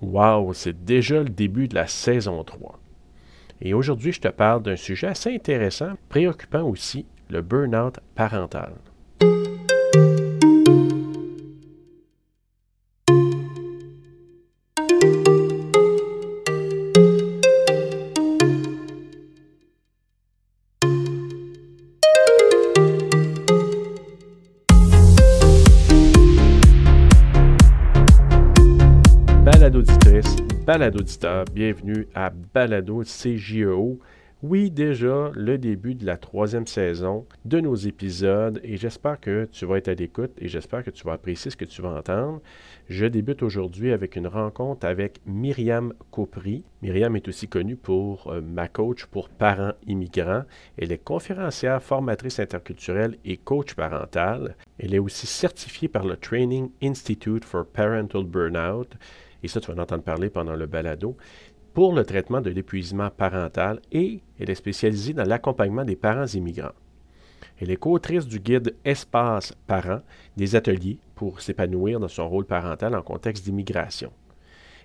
Wow, c'est déjà le début de la saison 3. Et aujourd'hui, je te parle d'un sujet assez intéressant, préoccupant aussi, le burn-out parental. Balado auditeur, bienvenue à Balado CJEO. Oui, déjà le début de la troisième saison de nos épisodes et j'espère que tu vas être à l'écoute et j'espère que tu vas apprécier ce que tu vas entendre. Je débute aujourd'hui avec une rencontre avec Myriam Copry. Myriam est aussi connue pour euh, ma coach pour parents immigrants. Elle est conférencière, formatrice interculturelle et coach parental. Elle est aussi certifiée par le Training Institute for Parental Burnout et ça, tu vas en entendre parler pendant le balado, pour le traitement de l'épuisement parental et elle est spécialisée dans l'accompagnement des parents immigrants. Elle est co-autrice du guide Espace Parents, des ateliers pour s'épanouir dans son rôle parental en contexte d'immigration.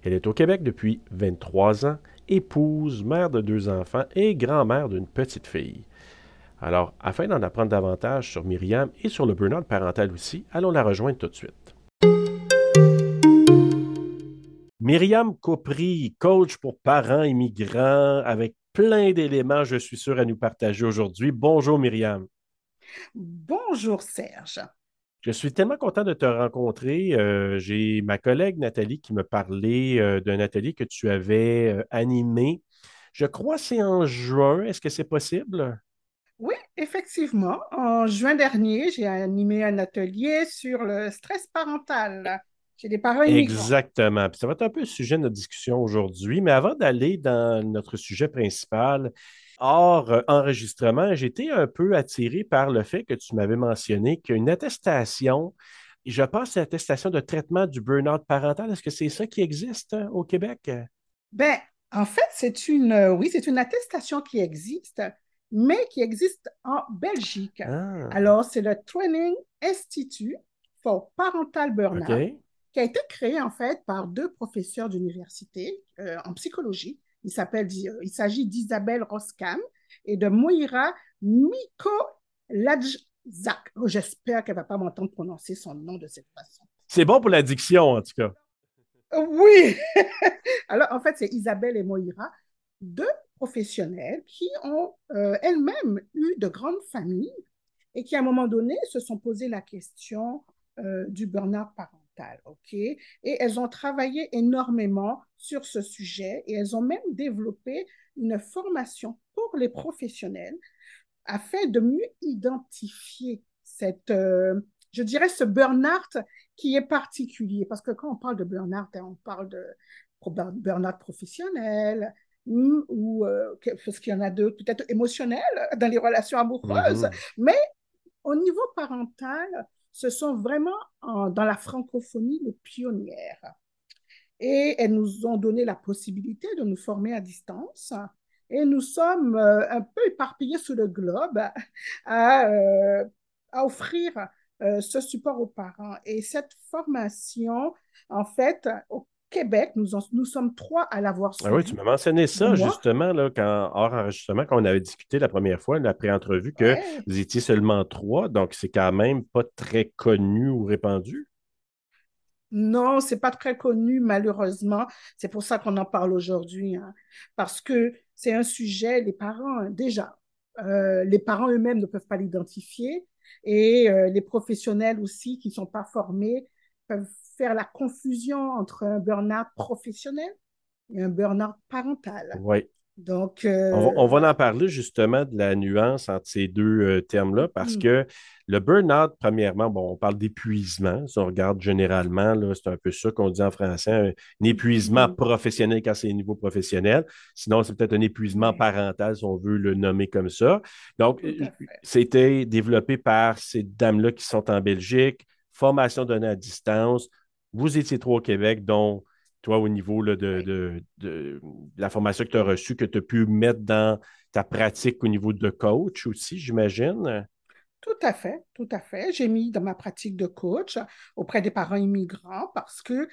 Elle est au Québec depuis 23 ans, épouse, mère de deux enfants et grand-mère d'une petite fille. Alors, afin d'en apprendre davantage sur Myriam et sur le burn-out parental aussi, allons la rejoindre tout de suite. Myriam Copry, coach pour parents immigrants, avec plein d'éléments, je suis sûr, à nous partager aujourd'hui. Bonjour Myriam. Bonjour Serge. Je suis tellement content de te rencontrer. Euh, j'ai ma collègue Nathalie qui me parlait euh, d'un atelier que tu avais euh, animé. Je crois que c'est en juin. Est-ce que c'est possible? Oui, effectivement. En juin dernier, j'ai animé un atelier sur le stress parental. J'ai des parents Exactement. ça va être un peu le sujet de notre discussion aujourd'hui. Mais avant d'aller dans notre sujet principal, hors euh, enregistrement, j'étais un peu attiré par le fait que tu m'avais mentionné qu'une attestation, je pense, l'attestation de traitement du burn-out parental. Est-ce que c'est ça qui existe euh, au Québec? Ben, en fait, c'est une, euh, oui, c'est une attestation qui existe, mais qui existe en Belgique. Ah. Alors, c'est le Training Institute for Parental Burnout qui a été créé en fait par deux professeurs d'université euh, en psychologie. Il s'appelle, il s'agit d'Isabelle Roskam et de Moira Miko Lajzak. Oh, j'espère qu'elle ne va pas m'entendre prononcer son nom de cette façon. C'est bon pour l'addiction, en tout cas. Oui. Alors, en fait, c'est Isabelle et Moira, deux professionnels qui ont euh, elles-mêmes eu de grandes familles et qui, à un moment donné, se sont posé la question euh, du burn-out OK? Et elles ont travaillé énormément sur ce sujet et elles ont même développé une formation pour les professionnels afin de mieux identifier cette, euh, je dirais, ce burn-out qui est particulier. Parce que quand on parle de burn-out, hein, on parle de burn-out professionnel, ou euh, parce qu'il y en a d'autres, peut-être émotionnels dans les relations amoureuses, mm-hmm. mais au niveau parental, ce sont vraiment dans la francophonie les pionnières. Et elles nous ont donné la possibilité de nous former à distance. Et nous sommes euh, un peu éparpillés sur le globe à, euh, offrir euh, ce support aux parents. Et cette formation, en fait, au Québec, nous, nous sommes trois à l'avoir ah oui, tu m'as mentionné ça justement, là, quand, hors enregistrement, quand on avait discuté la première fois, la pré-entrevue, que vous étiez seulement trois, donc c'est quand même pas très connu ou répandu? Non, c'est pas très connu, malheureusement. C'est pour ça qu'on en parle aujourd'hui, hein. parce que c'est un sujet, les parents, hein, déjà, euh, les parents eux-mêmes ne peuvent pas l'identifier et euh, les professionnels aussi qui ne sont pas formés peuvent faire la confusion entre un burn-out professionnel et un burn-out parental. Oui. Donc, euh, on, va, en parler justement de la nuance entre ces deux euh, termes-là parce mm. que le burn-out, premièrement, bon, on parle d'épuisement. Si on regarde généralement, c'est un peu ça qu'on dit en français, un, épuisement mm. professionnel quand c'est au niveau professionnel. Sinon, c'est peut-être un épuisement parental, si on veut le nommer comme ça. Donc, c'était développé par ces dames-là qui sont en Belgique, formation donnée à distance, vous étiez trois au Québec, dont toi, au niveau de, la formation que tu as reçue, que tu as pu mettre dans ta pratique au niveau de coach aussi, j'imagine. Tout à fait, tout à fait. J'ai mis dans ma pratique de coach auprès des parents immigrants parce que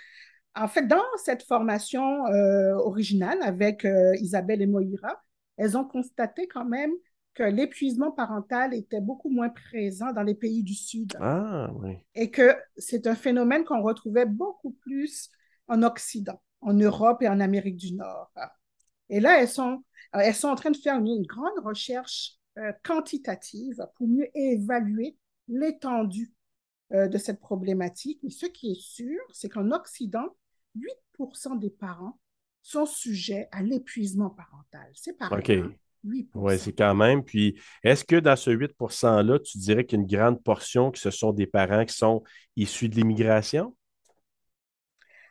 En fait, dans cette formation euh, originale avec euh, Isabelle et Moïra, elles ont constaté quand même que l'épuisement parental était beaucoup moins présent dans les pays du Sud. Ah, oui. Et que c'est un phénomène qu'on retrouvait beaucoup plus en Occident, en Europe et en Amérique du Nord. Et là, elles sont, elles sont en train de faire une, grande recherche euh, quantitative pour mieux évaluer l'étendue euh, de cette problématique. Mais ce qui est sûr, c'est qu'en Occident, 8% des parents sont sujets à l'épuisement parental. C'est pareil. OK. hein? 8%. Oui, c'est quand même. Puis, est-ce que dans ce 8 %-là, tu dirais qu'il y a une grande portion que ce sont des parents qui sont issus de l'immigration?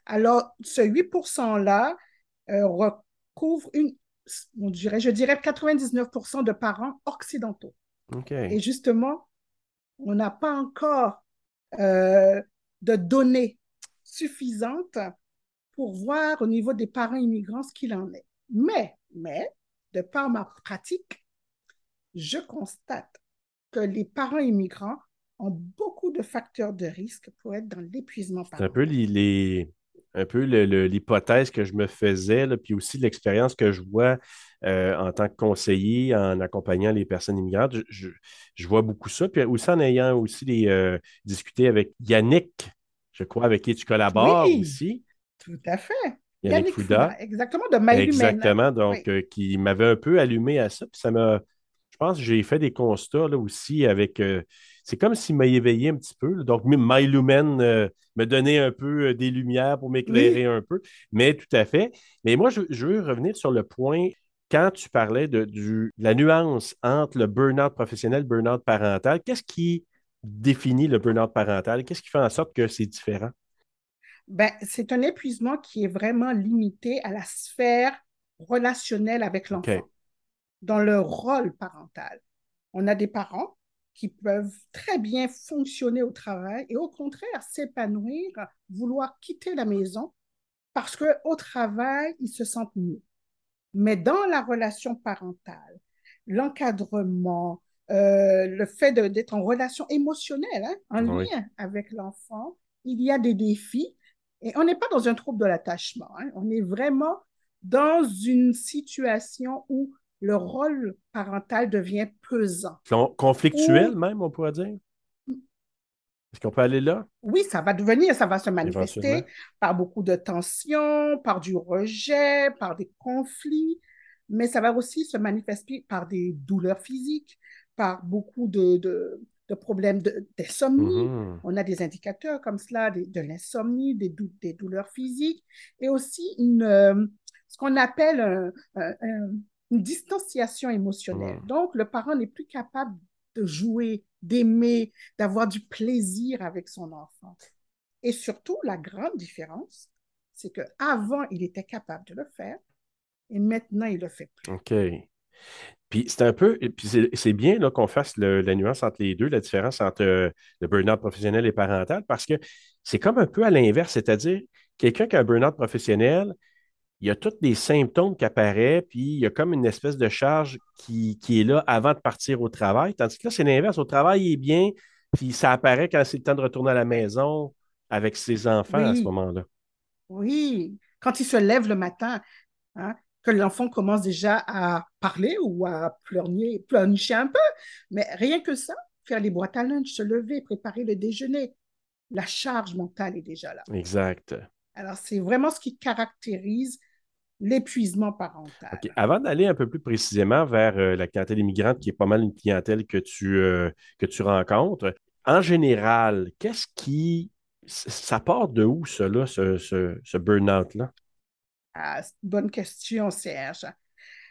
Alors, ce 8%-là euh, recouvre une, on dirait, je dirais 99% de parents occidentaux. OK. Et justement, on n'a pas encore euh, de données suffisantes pour voir au niveau des parents immigrants ce qu'il en est. Mais, mais, de par ma pratique, je constate que les parents immigrants ont beaucoup de facteurs de risque pour être dans l'épuisement C'est un peu les, les- un peu l'hypothèse que je me faisais, là, puis aussi l'expérience que je vois euh, en tant que conseiller en accompagnant les personnes immigrantes. Je, je- je vois beaucoup ça. Puis aussi en ayant aussi les, euh, discuté avec Yannick, je crois, avec qui tu collabores Oui, aussi, tout à fait. Yannick Yannick Fouda. Fouda, exactement, de Humaine. Exactement, donc Oui. euh, qui m'avait un peu allumé à ça. Puis ça m'a, je pense que j'ai fait des constats là aussi avec. euh, c'est comme s'il m'a éveillé un petit peu. là. Donc, My Lumen euh, me donnait un peu des lumières pour m'éclairer Oui, un peu. Mais tout à fait. Mais moi, je, je veux revenir sur le point quand tu parlais de, du- de la nuance entre le burn-out professionnel et le burn-out parental. Qu'est-ce qui définit le burn-out parental? Qu'est-ce qui fait en sorte que c'est différent? Ben, c'est un épuisement qui est vraiment limité à la sphère relationnelle avec l'enfant, dans le rôle parental. On a des parents qui peuvent très bien fonctionner au travail et au contraire s'épanouir, vouloir quitter la maison parce qu'au travail, ils se sentent mieux. Mais dans la relation parentale, l'encadrement, euh, le fait d'être en relation émotionnelle, hein, en Oui. lien avec l'enfant, il y a des défis. Et on n'est pas dans un trouble de l'attachement. hein. On est vraiment dans une situation où le rôle parental devient pesant. Con- conflictuel Ou, même, on pourrait dire? Est-ce qu'on peut aller là, oui, ça va devenir, ça va se manifester par beaucoup de tensions, par du rejet, par des conflits, mais ça va aussi se manifester par des douleurs physiques, par beaucoup de, de, de problèmes d'insomnie. Mhm. On a des indicateurs comme cela, des- de l'insomnie, des, dou- des douleurs physiques, et aussi une, euh, ce qu'on appelle un- un- un- une distanciation émotionnelle. Donc, le parent n'est plus capable de jouer, d'aimer, d'avoir du plaisir avec son enfant. Et surtout, la grande différence, c'est qu'avant, il était capable de le faire, et maintenant, il le fait plus. OK. Puis c'est un peu, c'est bien là, qu'on fasse le- la nuance entre les deux, la différence entre euh, le burn-out professionnel et parental, parce que c'est comme un peu à l'inverse, c'est-à-dire quelqu'un qui a un burn-out professionnel, il y a tous des symptômes qui apparaissent, puis il y a comme une espèce de charge qui, qui est là avant de partir au travail, tandis que là, c'est l'inverse. Au travail, il est bien, puis ça apparaît quand c'est le temps de retourner à la maison avec ses enfants à ce moment-là. oui. Quand il se lève le matin, hein, que l'enfant commence déjà à parler ou à pleurnicher, pleurnicher un peu, mais rien que ça, faire les boîtes à lunch, se lever, préparer le déjeuner, la charge mentale est déjà là. Exact. Alors, c'est vraiment ce qui caractérise l'épuisement parental. Avant d'aller un peu plus précisément vers euh, la clientèle immigrante, qui est pas mal une clientèle que tu, euh, que tu rencontres, en général, qu'est-ce qui. Ça part de où, cela, ce, ce, ce burn-out-là? Ah, bonne question, Serge.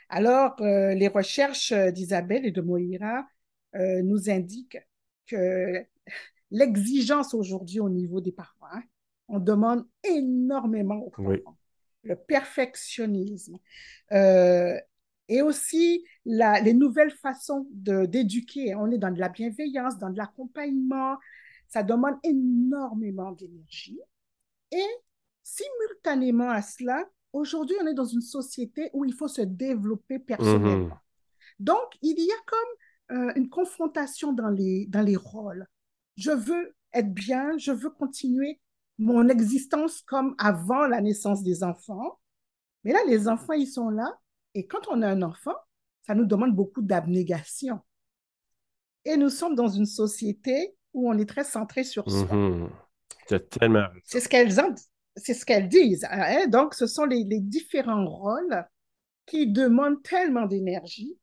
Alors, euh, les recherches euh, d'Isabelle et de Moïra euh, nous indiquent que l'exigence aujourd'hui au niveau des parents, hein, on demande énormément aux Oui. parents. Le perfectionnisme euh, et aussi la- les nouvelles façons d'éduquer. On est dans de la bienveillance, dans de l'accompagnement. Ça demande énormément d'énergie. Et simultanément à cela, aujourd'hui, on est dans une société où il faut se développer Mhm. personnellement. Donc, il y a comme euh, une confrontation dans les, dans les rôles. Je veux être bien, je veux continuer mon existence comme avant la naissance des enfants. Mais là, les enfants, ils sont là. Et quand on a un enfant, ça nous demande beaucoup d'abnégation. Et nous sommes dans une société où on est très centré sur soi. Mhm. tellement... C'est ce qu'elles c'est ce qu'elles disent. Hein. Donc, ce sont les, les différents rôles qui demandent tellement d'énergie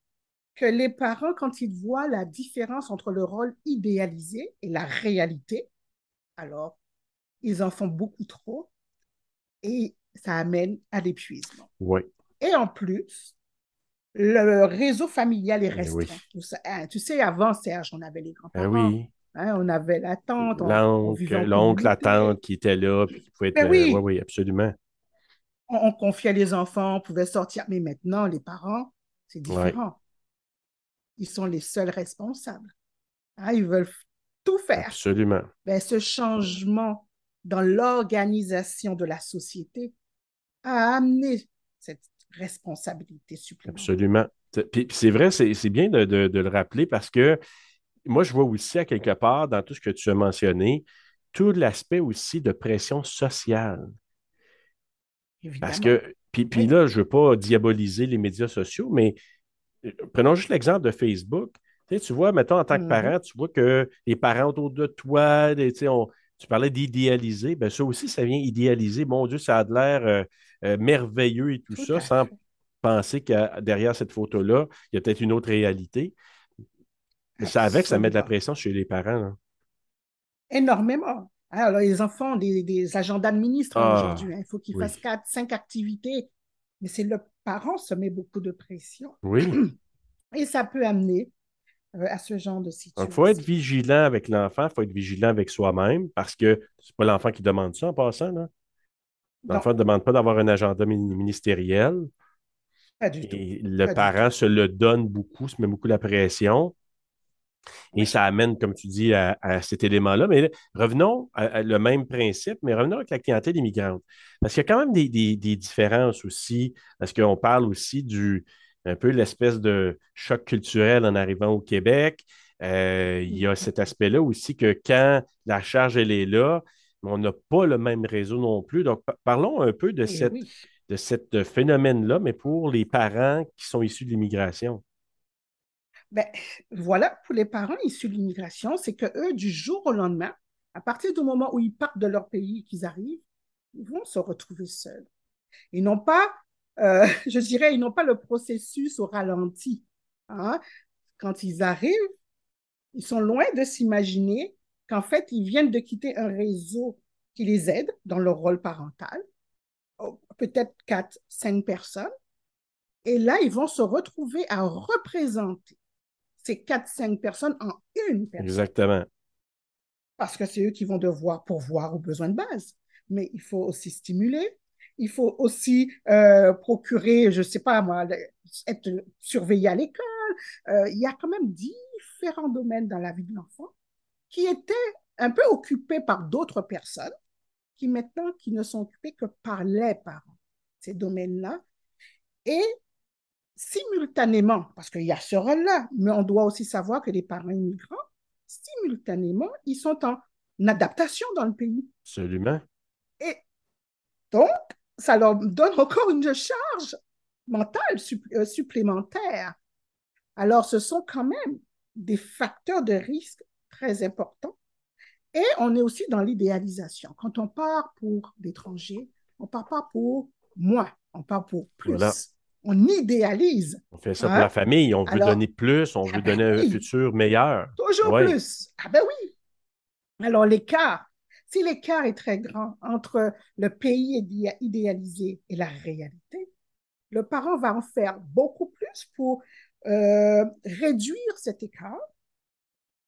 que les parents, quand ils voient la différence entre le rôle idéalisé et la réalité, alors ils en font beaucoup trop et ça amène à l'épuisement. Oui. Et en plus, le réseau familial est eh restreint. Hein, tu sais, avant, Serge, on avait les grands-parents. Eh oui. Hein, on avait la tante. L'oncle, la tante qui était là, puis qui pouvait être. Ben oui. oui, oui, absolument. On, confiait les enfants, on pouvait sortir. Mais maintenant, les parents, c'est différent. Ils sont les seuls responsables. Hein, ils veulent tout faire. Absolument. Ben, ce changement dans l'organisation de la société a amené cette responsabilité supplémentaire. Absolument. Puis, c'est vrai, c'est bien de, le rappeler parce que moi, je vois aussi à quelque part dans tout ce que tu as mentionné, tout l'aspect aussi de pression sociale. Évidemment. Parce que, puis, puis là, je ne veux pas diaboliser les médias sociaux, mais euh, prenons juste l'exemple de Facebook. Tu, vois, mettons, en tant que mm-hmm. parent, tu vois que les parents autour de toi, tu parlais d'idéaliser, bien ça aussi, ça vient idéaliser. Mon Dieu, ça a l'air euh, euh, merveilleux et tout, ça, sans penser que derrière cette photo-là, il y a peut-être une autre réalité. Ça avec, ça met de la pression chez les parents. Énormément. Alors, les enfants ont des, agendas de ministre ah, aujourd'hui. Hein. Il faut qu'ils fassent quatre, cinq activités. Mais c'est le parent se met beaucoup de pression. Oui. Et ça peut amener euh, à ce genre de situation. Il faut être vigilant avec l'enfant, il faut être vigilant avec soi-même parce que c'est pas l'enfant qui demande ça en passant. L'enfant ne demande pas d'avoir un agenda ministériel. Pas du tout. le parent se le donne beaucoup, se met beaucoup la pression. Et ça amène, comme tu dis, à, cet élément-là. Mais revenons à, le même principe, mais revenons avec la clientèle immigrante. Parce qu'il y a quand même des, différences aussi, parce qu'on parle aussi du un peu l'espèce de choc culturel en arrivant au Québec. Euh, il y a cet aspect-là aussi que quand la charge, elle est là, on n'a pas le même réseau non plus. Donc, parlons un peu de, eh cette, de ce phénomène-là, mais pour les parents qui sont issus de l'immigration. Ben, voilà, pour les parents issus de l'immigration, c'est que eux, du jour au lendemain, à partir du moment où ils partent de leur pays et qu'ils arrivent, ils vont se retrouver seuls. Ils n'ont pas, euh, je dirais, ils n'ont pas le processus au ralenti. Hein. Quand ils arrivent, ils sont loin de s'imaginer qu'en fait, ils viennent de quitter un réseau qui les aide dans leur rôle parental, oh, peut-être quatre, cinq personnes. Et là, ils vont se retrouver à représenter ces quatre, cinq personnes en une personne. Exactement. Parce que c'est eux qui vont devoir pourvoir aux besoins de base. Mais il faut aussi stimuler, il faut aussi euh, procurer, je ne sais pas moi, être surveillé à l'école. Euh, il y a quand même différents domaines dans la vie de l'enfant qui étaient un peu occupés par d'autres personnes qui maintenant qui ne sont occupés que par les parents, ces domaines-là. Et simultanément, parce qu'il y a ce rôle-là, mais on doit aussi savoir que les parents immigrants, simultanément, ils sont en adaptation dans le pays. Absolument. Et donc, ça leur donne encore une charge mentale euh, supplémentaire. Alors, ce sont quand même des facteurs de risque très importants. Et on est aussi dans l'idéalisation. Quand on part pour l'étranger, on ne part pas pour moins, on part pour plus on idéalise. On fait ça pour la hein? famille, on veut donner plus, on veut ah ben donner un futur meilleur. Toujours plus. Ah ben oui. Alors l'écart, si l'écart est très grand entre le pays idéalisé et la réalité, le parent va en faire beaucoup plus pour euh, réduire cet écart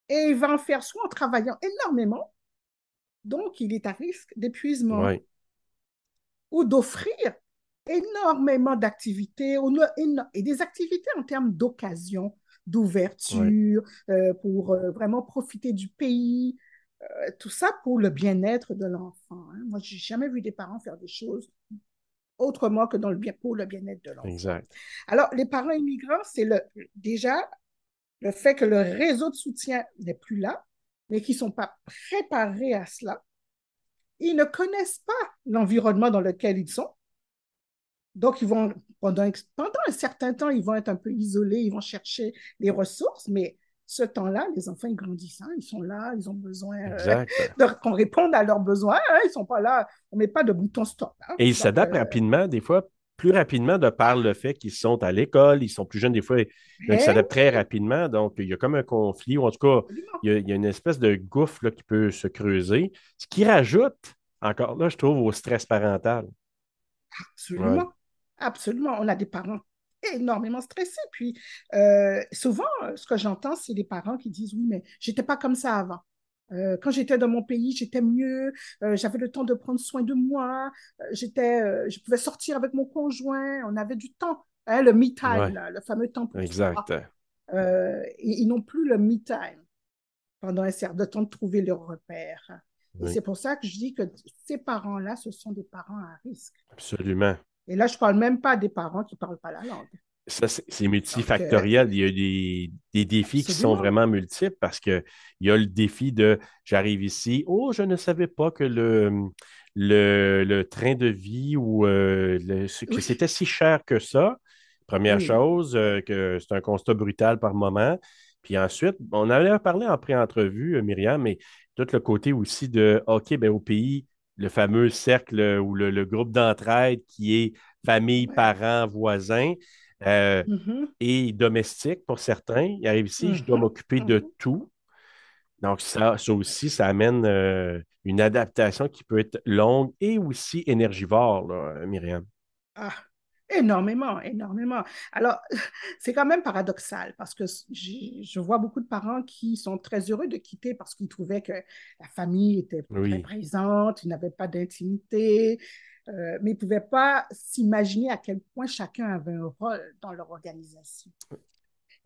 et il va en faire soit en travaillant énormément, donc il est à risque d'épuisement, ou d'offrir énormément d'activités et des activités en termes d'occasion, d'ouverture, euh, pour euh, vraiment profiter du pays, euh, tout ça pour le bien-être de l'enfant. Hein. Moi, je n'ai jamais vu des parents faire des choses autrement que dans le bien, pour le bien-être de l'enfant. Exact. Alors, les parents immigrants, c'est le, déjà le fait que le réseau de soutien n'est plus là, mais qui ne sont pas préparés à cela. ils ne connaissent pas l'environnement dans lequel ils sont. Donc, ils vont, pendant, pendant un certain temps, ils vont être un peu isolés, ils vont chercher les ressources, mais ce temps-là, les enfants, ils grandissent, hein, ils sont là, ils ont besoin euh, qu'on réponde à leurs besoins, hein, ils ne sont pas là, on ne met pas de bouton stop. Hein. Et ils s'adaptent euh, rapidement, des fois, plus rapidement de par le fait qu'ils sont à l'école, ils sont plus jeunes, des fois, ils s'adaptent très rapidement. Donc, il y a comme un conflit, ou en tout cas, il y a, une espèce de gouffre là, qui peut se creuser, ce qui rajoute, encore là, je trouve, au stress parental. Absolument. Absolument. On a des parents énormément stressés. Puis, euh, souvent, ce que j'entends, c'est des parents qui disent Oui, mais j'étais pas comme ça avant. Euh, quand j'étais dans mon pays, j'étais mieux, euh, j'avais le temps de prendre soin de moi, j'étais, je pouvais sortir avec mon conjoint, on avait du temps, hein, le me time, le fameux temps pour Exact. ils n'ont plus le me time pendant un certain temps de trouver leur repère. Et c'est pour ça que je dis que ces parents-là, ce sont des parents à risque. Absolument. Et là, je ne parle même pas des parents qui ne parlent pas la langue. Ça, c'est multifactoriel. il y a des, défis qui sont vraiment multiples parce qu'il y a le défi de j'arrive ici, oh, je ne savais pas que le, le, train de vie ou euh, que c'était si cher que ça. Première chose, euh, que c'est un constat brutal par moment. Puis ensuite, on avait parlé en pré-entrevue, euh, Myriam, mais tout le côté aussi de OK, ben, au pays, le fameux cercle ou le, groupe d'entraide qui est famille, parents, voisins euh, mm-hmm. et domestique pour certains. Ils arrivent ici, je dois mm-hmm. m'occuper de mm-hmm. tout. Donc, ça, ça aussi, ça amène euh, une adaptation qui peut être longue et aussi énergivore, là, Myriam. Ah, Énormément, énormément. Alors, c'est quand même paradoxal parce que je vois beaucoup de parents qui sont très heureux de quitter parce qu'ils trouvaient que la famille était très présente, ils n'avaient pas d'intimité, euh, mais ils ne pouvaient pas s'imaginer à quel point chacun avait un rôle dans leur organisation.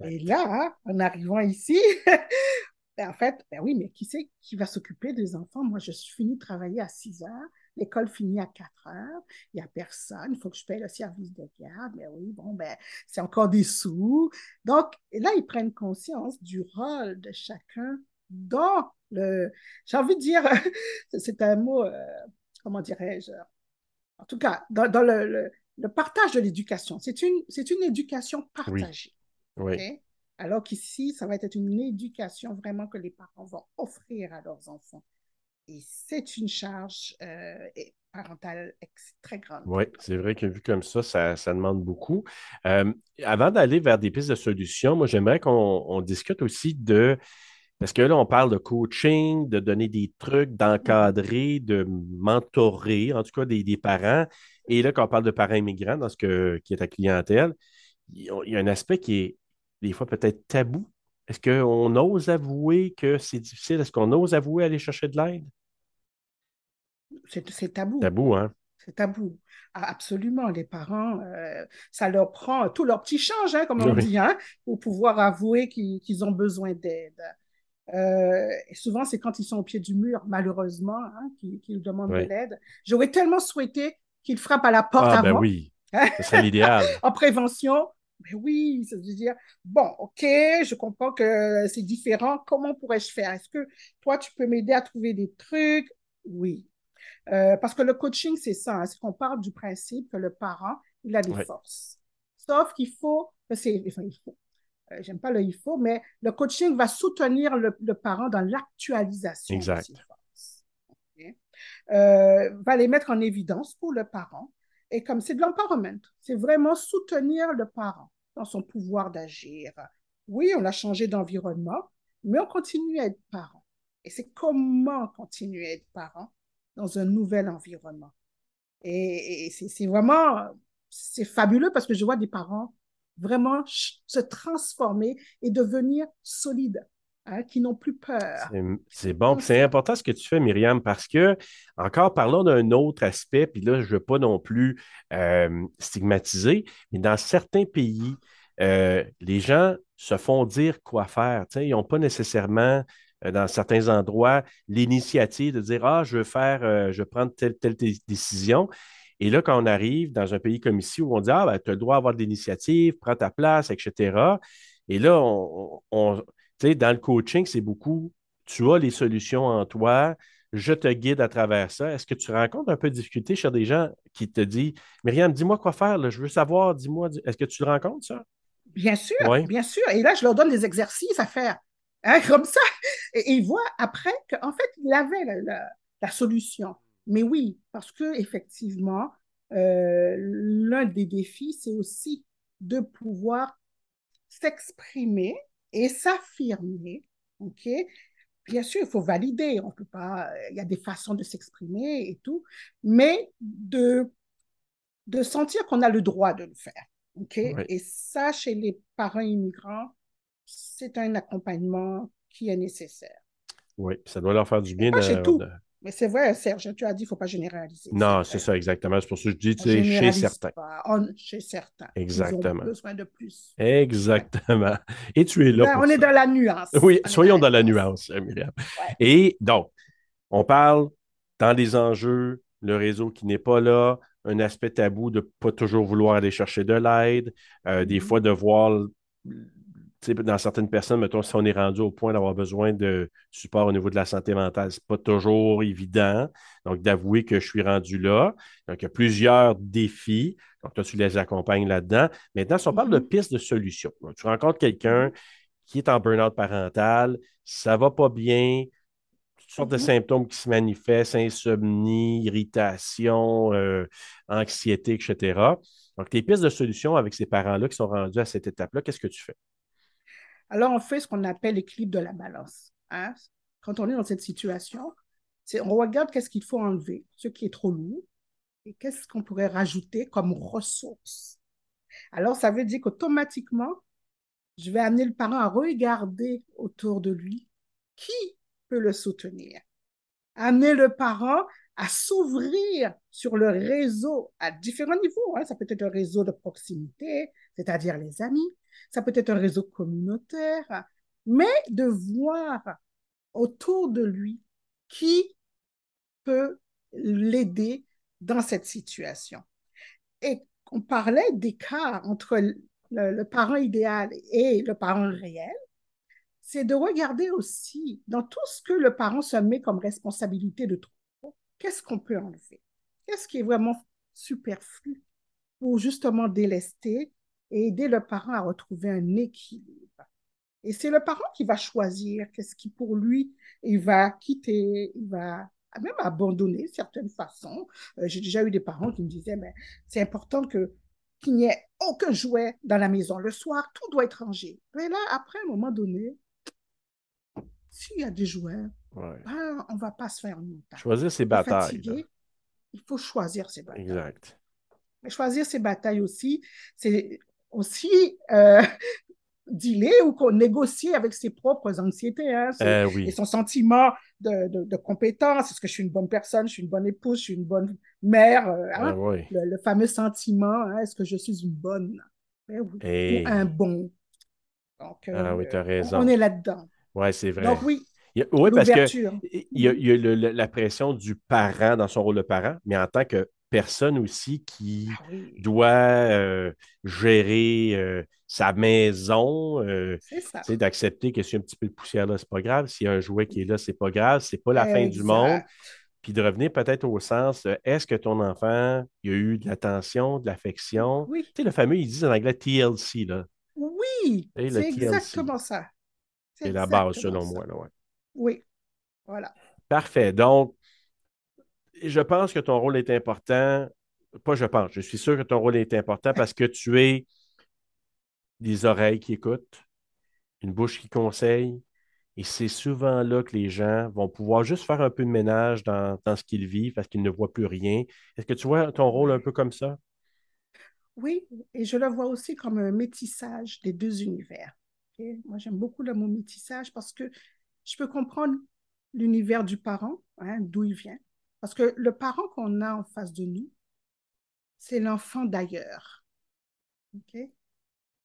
Et là, en arrivant ici, ben, en fait, ben oui, mais qui c'est qui va s'occuper des enfants? Moi, je suis fini de travailler à 6 heures. L'école finit à 4 heures, il n'y a personne, il faut que je paye le service de garde, mais oui, bon, ben, c'est encore des sous. Donc, là, ils prennent conscience du rôle de chacun dans le. J'ai envie de dire, c'est un mot, euh, comment dirais-je? En tout cas, dans, le, partage de l'éducation. C'est une, une éducation partagée. Oui. Alors qu'ici, ça va être une éducation vraiment que les parents vont offrir à leurs enfants. Et c'est une charge euh, parentale très grande. Oui, c'est vrai que vu comme ça, ça, demande beaucoup. Euh, avant d'aller vers des pistes de solutions, moi, j'aimerais qu'on discute aussi de. Parce que là, on parle de coaching, de donner des trucs, d'encadrer, de mentorer, en tout cas des, parents. Et là, quand on parle de parents immigrants, dans ce que, qui est ta clientèle, il y a un aspect qui est des fois peut-être tabou est-ce qu'on ose avouer que c'est difficile? Est-ce qu'on ose avouer aller chercher de l'aide? C'est tabou. Tabou, hein? C'est tabou. Ah, absolument. Les parents, euh, ça leur prend tout leur petit change, hein, comme on dit, hein, pour pouvoir avouer qu'ils ont besoin d'aide. Euh, et souvent, c'est quand ils sont au pied du mur, malheureusement, hein, qu'ils demandent de l'aide. J'aurais tellement souhaité qu'ils frappent à la porte ah, ben avant. Ben oui, ce serait l'idéal. en prévention, mais oui, ça veut dire, bon, ok, je comprends que c'est différent. Comment pourrais-je faire? Est-ce que toi, tu peux m'aider à trouver des trucs? Oui. Euh, parce que le coaching, c'est ça, hein, c'est qu'on parle du principe que le parent, il a des forces. Sauf qu'il faut, c'est, enfin, il faut, euh, j'aime pas le il faut, mais le coaching va soutenir le, parent dans l'actualisation de ses forces. Euh, va les mettre en évidence pour le parent. Et comme c'est de l'empowerment, c'est vraiment soutenir le parent dans son pouvoir d'agir. Oui, on a changé d'environnement, mais on continue à être parent. Et c'est comment continuer à être parent dans un nouvel environnement. Et, c'est vraiment, c'est fabuleux parce que je vois des parents vraiment se transformer et devenir solides. Hein, qui n'ont plus peur. C'est bon. C'est important ce que tu fais, Myriam, parce que, encore parlons d'un autre aspect, puis là, je ne veux pas non plus euh, stigmatiser, mais dans certains pays, euh, les gens se font dire quoi faire. ils n'ont pas nécessairement, dans certains endroits, l'initiative de dire Ah, je veux faire, je veux prendre telle, telle décision. Et là, quand on arrive dans un pays comme ici où on dit Ah, ben, tu as le droit d'avoir de l'initiative, prends ta place, etc. Et là, on, on dans le coaching, c'est beaucoup, tu as les solutions en toi, je te guide à travers ça. Est-ce que tu rencontres un peu de difficulté chez des gens qui te disent Myriam, dis-moi quoi faire, je veux savoir, dis-moi. Est-ce que tu le rencontres, ça? Bien sûr, bien sûr. Et là, je leur donne des exercices à faire, hein, comme ça. Et, ils voient après qu'en fait, il avait la, solution. Mais oui, parce que effectivement, euh, l'un des défis, c'est aussi de pouvoir s'exprimer et s'affirmer, OK? Bien sûr, il faut valider, on peut pas, il y a des façons de s'exprimer et tout, mais de, de sentir qu'on a le droit de le faire, OK? Et ça, chez les parents immigrants, c'est un accompagnement qui est nécessaire. Oui, ça doit leur faire du bien. Pas chez tout. Mais c'est vrai, Serge, tu as dit qu'il ne faut pas généraliser. Non, c'est ça, exactement. C'est pour ça que je dis, tu chez certains. chez certains. Exactement. Ils ont besoin de plus. Exactement. Et tu es là. Ben, on est dans la nuance. Oui, soyons dans la nuance, Myriam. Et donc, on parle dans les enjeux, le réseau qui n'est pas là, un aspect tabou de ne pas toujours vouloir aller chercher de l'aide, euh, des mm-hmm. fois de voir dans certaines personnes, mettons, si on est rendu au point d'avoir besoin de support au niveau de la santé mentale, ce n'est pas toujours évident. Donc, d'avouer que je suis rendu là. Donc, il y a plusieurs défis. Donc, toi, tu les accompagnes là-dedans. Maintenant, si on parle de mm-hmm. pistes de solutions, tu rencontres quelqu'un qui est en burn-out parental, ça ne va pas bien, toutes sortes de mm-hmm. symptômes qui se manifestent, insomnie, irritation, euh, anxiété, etc. Donc, tes pistes de solutions avec ces parents-là qui sont rendus à cette étape-là, qu'est-ce que tu fais? Alors, on fait ce qu'on appelle l'équilibre de la balance. Hein. Quand on est dans cette situation, on regarde qu'est-ce qu'il faut enlever, ce qui est trop lourd, et qu'est-ce qu'on pourrait rajouter comme ressource. Alors, ça veut dire qu'automatiquement, je vais amener le parent à regarder autour de lui qui peut le soutenir. Amener le parent à s'ouvrir sur le réseau à différents niveaux. Hein. Ça peut être un réseau de proximité, c'est-à-dire les amis, ça peut être un réseau communautaire, mais de voir autour de lui qui peut l'aider dans cette situation. Et on parlait d'écart entre le, parent idéal et le parent réel, c'est de regarder aussi dans tout ce que le parent se met comme responsabilité de trop, qu'est-ce qu'on peut enlever? Qu'est-ce qui est vraiment superflu pour justement délester et aider le parent à retrouver un équilibre. Et c'est le parent qui va choisir qu'est-ce qui pour lui, il va quitter, il va même abandonner certaines façons. Euh, j'ai déjà eu des parents qui me disaient, mais c'est important que qu'il n'y ait aucun jouet dans la maison. Le soir, tout doit être rangé. Mais là, après, un moment donné, s'il y a des jouets, ben, on ne va pas se faire montage. Choisir ses batailles. il faut choisir ses batailles. Exact. Mais choisir ses batailles aussi, c'est aussi euh, dealer ou qu'on négocie avec ses propres anxiétés hein, eh et son sentiment de, de, compétence. Est-ce que je suis une bonne personne, je suis une bonne épouse, je suis une bonne mère? Euh, hein? eh le, fameux sentiment, hein, est-ce que je suis une bonne ou un bon? Donc, ah oui, tu as euh, raison. On est là-dedans. Oui, c'est vrai. Donc oui, oui, parce qu'il y a, y a la pression du parent dans son rôle de parent, mais en tant que personne aussi qui ah doit euh, gérer euh, sa maison, euh, d'accepter que s'il y a un petit peu de poussière là, c'est pas grave. S'il y a un jouet qui est là, c'est pas grave, c'est pas la fin du monde. Puis de revenir peut-être au sens, est-ce que ton enfant, il y a eu de l'attention, de l'affection? Oui. Tu sais, le fameux, ils disent en anglais TLC, là. Oui, c'est exactement ça. C'est la base, selon moi. Là, Oui, voilà. Parfait. Donc, je pense que ton rôle est important. Pas je pense, je suis sûr que ton rôle est important parce que tu es des oreilles qui écoutent, une bouche qui conseille. Et c'est souvent là que les gens vont pouvoir juste faire un peu de ménage dans, ce qu'ils vivent parce qu'ils ne voient plus rien. Est-ce que tu vois ton rôle un peu comme ça? Oui, et je le vois aussi comme un métissage des deux univers. Moi, j'aime beaucoup le mot métissage parce que je peux comprendre l'univers du parent, hein, d'où il vient, parce que le parent qu'on a en face de nous, c'est l'enfant d'ailleurs.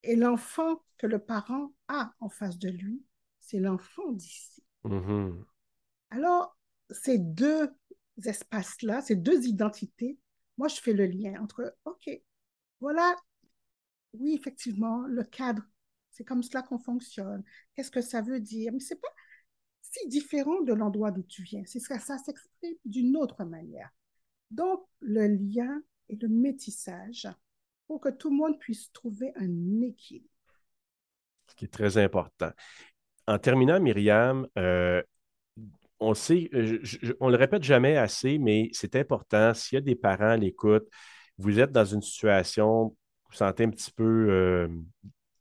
Et l'enfant que le parent a en face de lui, c'est l'enfant d'ici. Mm-hmm. Alors, ces deux espaces-là, ces deux identités, moi, je fais le lien entre, OK, voilà, oui, effectivement, le cadre, c'est comme cela qu'on fonctionne. Qu'est-ce que ça veut dire? Mais c'est pas, différent de l'endroit d'où tu viens. C'est ça, ça s'exprime d'une autre manière. Donc, le lien et le métissage pour que tout le monde puisse trouver un équilibre. Ce qui est très important. En terminant, Myriam, euh, on sait, on le répète jamais assez, mais c'est important. S'il y a des parents à l'écoute, vous êtes dans une situation, vous vous sentez un petit peu euh,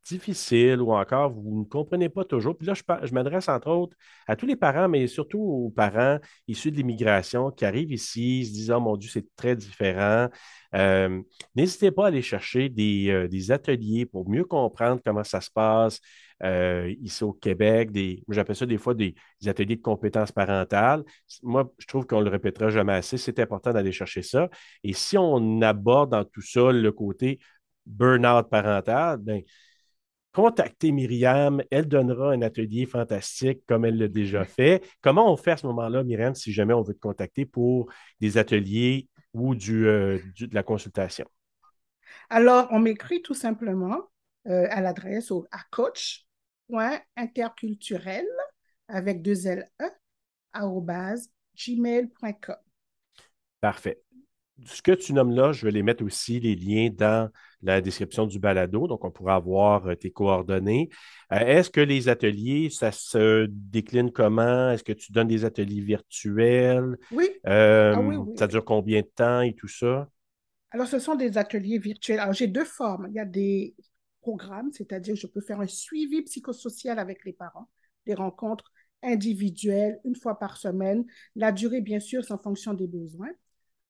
difficile ou encore vous ne comprenez pas toujours. Puis là, je, m'adresse entre autres à tous les parents, mais surtout aux parents issus de l'immigration qui arrivent ici, se disent Oh mon Dieu, c'est très différent. Euh, n'hésitez pas à aller chercher des, euh, des, ateliers pour mieux comprendre comment ça se passe euh, ici au Québec. J'appelle ça des fois des, ateliers de compétences parentales. Moi, je trouve qu'on ne le répétera jamais assez. C'est important d'aller chercher ça. Et si on aborde dans tout ça le côté burn-out parental, bien, contactez Myriam. Elle donnera un atelier fantastique comme elle l'a déjà fait. Comment on fait à ce moment-là, Myriam, si jamais on veut te contacter pour des ateliers ou du, euh, de la consultation? Alors, on m'écrit tout simplement euh, à l'adresse à coach.interculturel avec deux L E gmail.com. Parfait ce que tu nommes là, je vais les mettre aussi, les liens dans la description du balado, donc on pourra avoir euh, tes coordonnées. Euh, est-ce que les ateliers, ça se décline comment? Est-ce que tu donnes des ateliers virtuels? Oui. Euh, ah oui, Ça dure combien de temps et tout ça? Alors, ce sont des ateliers virtuels. Alors, j'ai deux formes. Il y a des programmes, c'est-à-dire je peux faire un suivi psychosocial avec les parents, des rencontres individuelles une fois par semaine. La durée, bien sûr, c'est en fonction des besoins.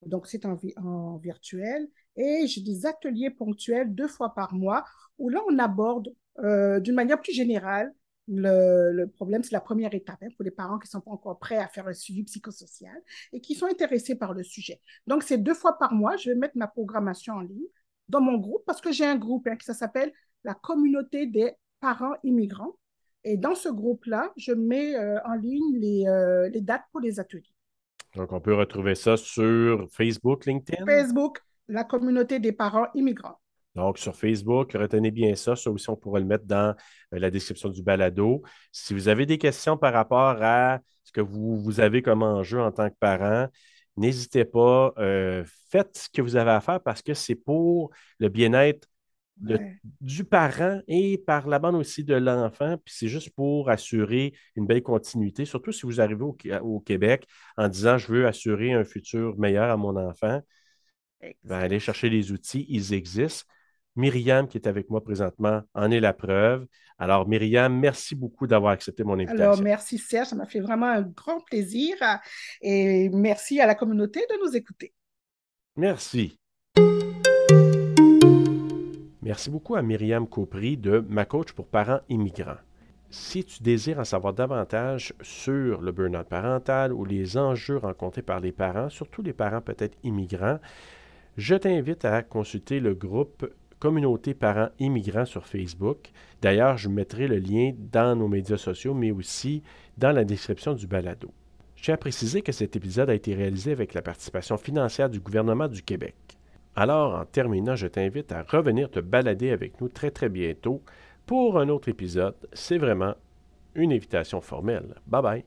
Donc, c'est en, virtuel. Et j'ai des ateliers ponctuels deux fois par mois où là, on aborde euh, d'une manière plus générale le, problème. C'est la première étape hein, pour les parents qui ne sont pas encore prêts à faire un suivi psychosocial et qui sont intéressés par le sujet. Donc, c'est deux fois par mois. Je vais mettre ma programmation en ligne dans mon groupe parce que j'ai un groupe hein, qui s'appelle la communauté des parents immigrants. Et dans ce groupe-là, je mets euh, en ligne euh, les dates pour les ateliers. Donc, on peut retrouver ça sur Facebook, LinkedIn. Facebook, la communauté des parents immigrants. Donc, sur Facebook, retenez bien ça. Ça aussi, on pourra le mettre dans euh, la description du balado. Si vous avez des questions par rapport à ce que vous, vous avez comme enjeu en tant que parent, n'hésitez pas. Euh, faites ce que vous avez à faire parce que c'est pour le bien-être du parent et par la bande aussi de l'enfant. Puis c'est juste pour assurer une belle continuité, surtout si vous arrivez au, Québec en disant je veux assurer un futur meilleur à mon enfant. Ben, allez chercher les outils, ils existent. Myriam, qui est avec moi présentement, en est la preuve. Alors, Myriam, merci beaucoup d'avoir accepté mon invitation. Alors, merci Serge, ça m'a fait vraiment un grand plaisir et merci à la communauté de nous écouter. Merci. Merci beaucoup à Myriam Caupry de Ma Coach pour parents immigrants. Si tu désires en savoir davantage sur le burn-out parental ou les enjeux rencontrés par les parents, surtout les parents peut-être immigrants, je t'invite à consulter le groupe Communauté parents immigrants sur Facebook. D'ailleurs, je mettrai le lien dans nos médias sociaux, mais aussi dans la description du balado. Je tiens à préciser que cet épisode a été réalisé avec la participation financière du gouvernement du Québec. Alors, en terminant, je t'invite à revenir te balader avec nous très très bientôt pour un autre épisode. C'est vraiment une invitation formelle. Bye bye.